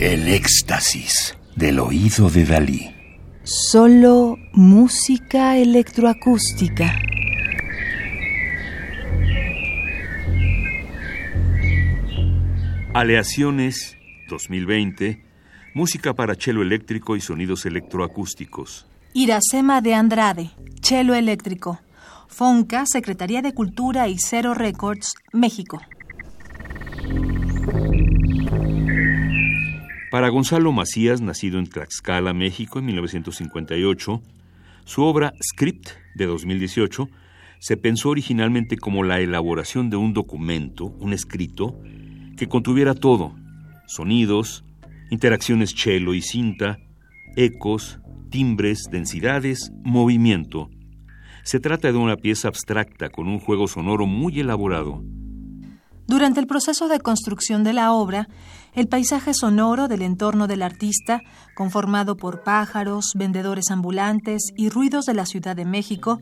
El éxtasis del oído de Dalí. Solo música electroacústica. Aleaciones 2020. Música para chelo eléctrico y sonidos electroacústicos. Iracema de Andrade, chelo eléctrico. FONCA, Secretaría de Cultura y Cero Records, México. Para Gonzalo Macías, nacido en Tlaxcala, México, en 1958, su obra Script de 2018 se pensó originalmente como la elaboración de un documento, un escrito, que contuviera todo, sonidos, interacciones cello y cinta, ecos, timbres, densidades, movimiento. Se trata de una pieza abstracta con un juego sonoro muy elaborado. Durante el proceso de construcción de la obra, el paisaje sonoro del entorno del artista, conformado por pájaros, vendedores ambulantes y ruidos de la Ciudad de México,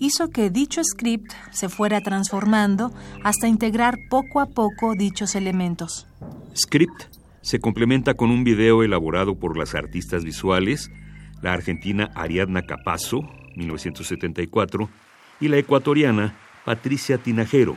hizo que dicho script se fuera transformando hasta integrar poco a poco dichos elementos. Script se complementa con un video elaborado por las artistas visuales, la argentina Ariadna Capazo, 1974, y la ecuatoriana Patricia Tinajero,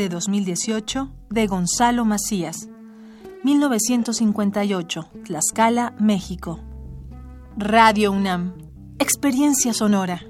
de 2018 de Gonzalo Macías. 1958, Tlaxcala, México. Radio UNAM. Experiencia sonora.